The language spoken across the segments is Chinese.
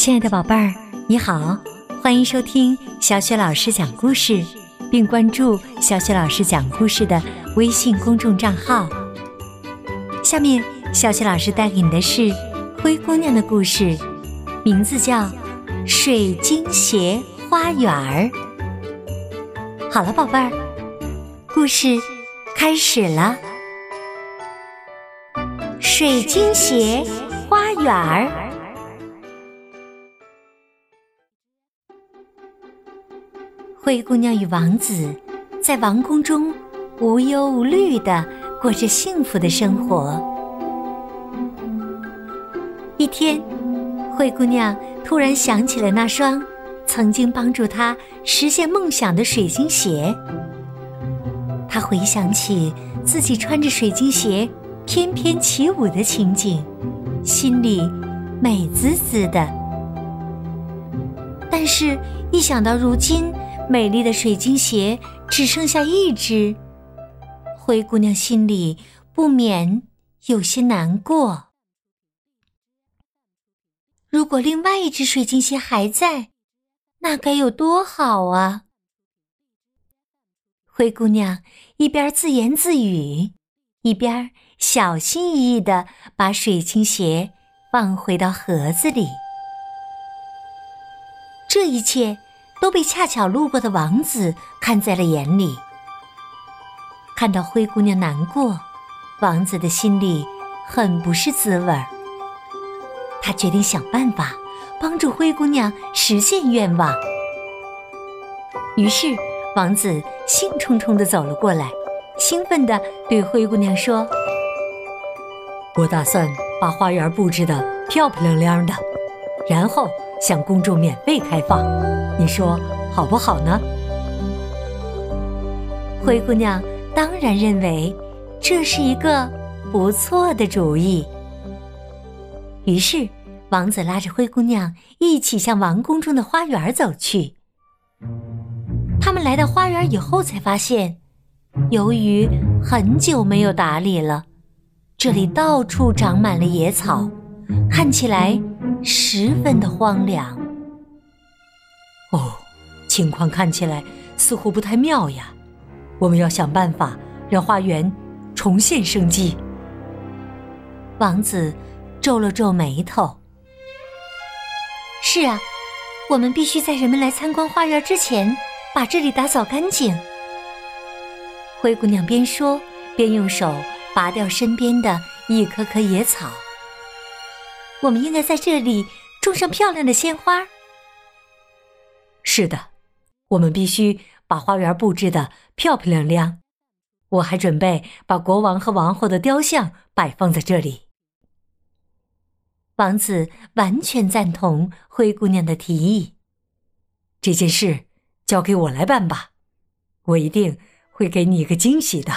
亲爱的宝贝儿，你好，欢迎收听小雪老师讲故事，并关注小雪老师讲故事的微信公众账号。下面，小雪老师带给你的是灰姑娘的故事，名字叫《水晶鞋花园儿》。好了，宝贝儿，故事开始了。水晶鞋花园儿。灰姑娘与王子在王宫中无忧无虑的过着幸福的生活。一天，灰姑娘突然想起了那双曾经帮助她实现梦想的水晶鞋。她回想起自己穿着水晶鞋翩翩起舞的情景，心里美滋滋的。但是，一想到如今，美丽的水晶鞋只剩下一只，灰姑娘心里不免有些难过。如果另外一只水晶鞋还在，那该有多好啊！灰姑娘一边自言自语，一边小心翼翼的把水晶鞋放回到盒子里。这一切。都被恰巧路过的王子看在了眼里。看到灰姑娘难过，王子的心里很不是滋味儿。他决定想办法帮助灰姑娘实现愿望。于是，王子兴冲冲地走了过来，兴奋地对灰姑娘说：“我打算把花园布置得漂漂亮亮的，然后向公众免费开放。”你说好不好呢？灰姑娘当然认为这是一个不错的主意。于是，王子拉着灰姑娘一起向王宫中的花园走去。他们来到花园以后，才发现，由于很久没有打理了，这里到处长满了野草，看起来十分的荒凉。哦，情况看起来似乎不太妙呀！我们要想办法让花园重现生机。王子皱了皱眉头。是啊，我们必须在人们来参观花园之前把这里打扫干净。灰姑娘边说边用手拔掉身边的一棵棵野草。我们应该在这里种上漂亮的鲜花。是的，我们必须把花园布置的漂漂亮亮。我还准备把国王和王后的雕像摆放在这里。王子完全赞同灰姑娘的提议。这件事交给我来办吧，我一定会给你一个惊喜的。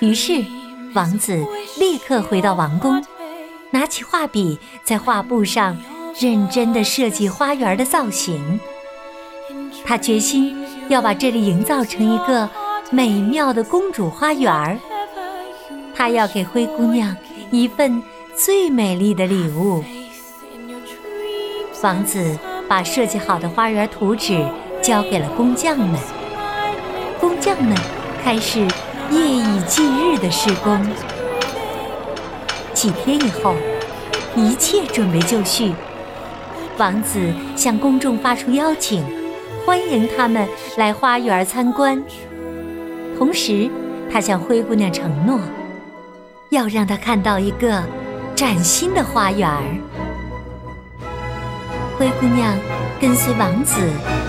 于是，王子立刻回到王宫，拿起画笔在画布上。认真的设计花园的造型，他决心要把这里营造成一个美妙的公主花园他要给灰姑娘一份最美丽的礼物。王子把设计好的花园图纸交给了工匠们，工匠们开始夜以继日的施工。几天以后，一切准备就绪。王子向公众发出邀请，欢迎他们来花园参观。同时，他向灰姑娘承诺，要让她看到一个崭新的花园。灰姑娘跟随王子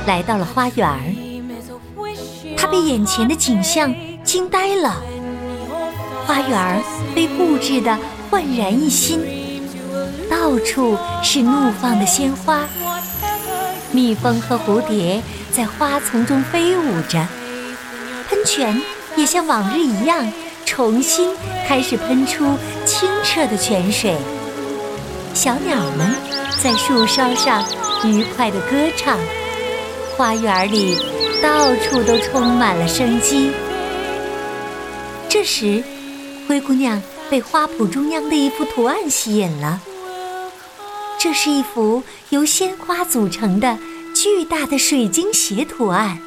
来到了花园，她被眼前的景象惊呆了。花园被布置得焕然一新。到处是怒放的鲜花，蜜蜂和蝴蝶在花丛中飞舞着，喷泉也像往日一样重新开始喷出清澈的泉水。小鸟们在树梢上愉快地歌唱，花园里到处都充满了生机。这时，灰姑娘被花圃中央的一幅图案吸引了。这是一幅由鲜花组成的巨大的水晶鞋图案。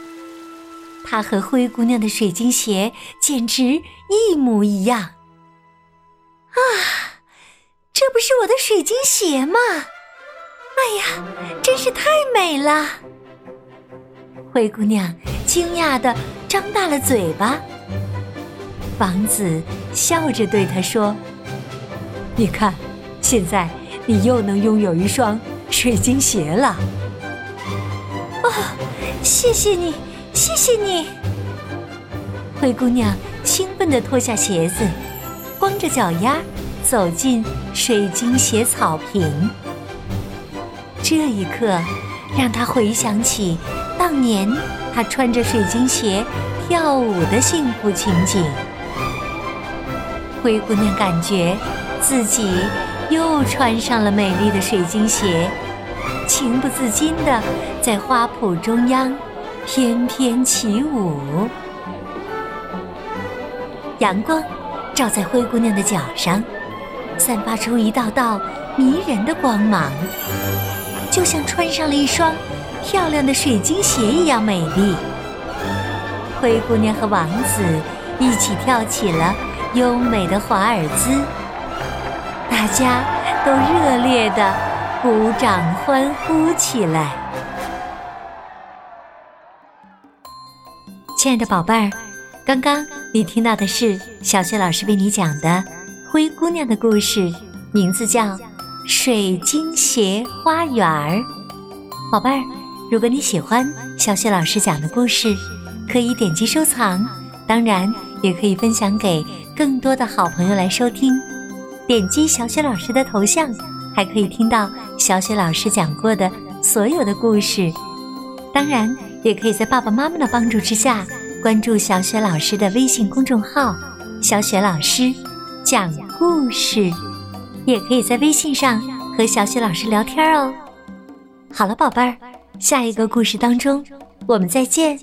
它和灰姑娘的水晶鞋简直一模一样。啊，这不是我的水晶鞋吗？哎呀，真是太美了！灰姑娘惊讶的张大了嘴巴。王子笑着对她说：“你看，现在你又能拥有一双水晶鞋了。”哦，谢谢你，谢谢你！灰姑娘兴奋地脱下鞋子，光着脚丫走进水晶鞋草坪。这一刻，让她回想起当年她穿着水晶鞋跳舞的幸福情景。灰姑娘感觉自己又穿上了美丽的水晶鞋，情不自禁地在花圃中央翩翩起舞。阳光照在灰姑娘的脚上，散发出一道道迷人的光芒，就像穿上了一双漂亮的水晶鞋一样美丽。灰姑娘和王子一起跳起了。优美的华尔兹，大家都热烈的鼓掌欢呼起来。亲爱的宝贝儿，刚刚你听到的是小雪老师为你讲的《灰姑娘》的故事，名字叫《水晶鞋花园儿》。宝贝儿，如果你喜欢小雪老师讲的故事，可以点击收藏，当然也可以分享给。更多的好朋友来收听，点击小雪老师的头像，还可以听到小雪老师讲过的所有的故事。当然，也可以在爸爸妈妈的帮助之下，关注小雪老师的微信公众号“小雪老师讲故事”，也可以在微信上和小雪老师聊天哦。好了，宝贝儿，下一个故事当中，我们再见。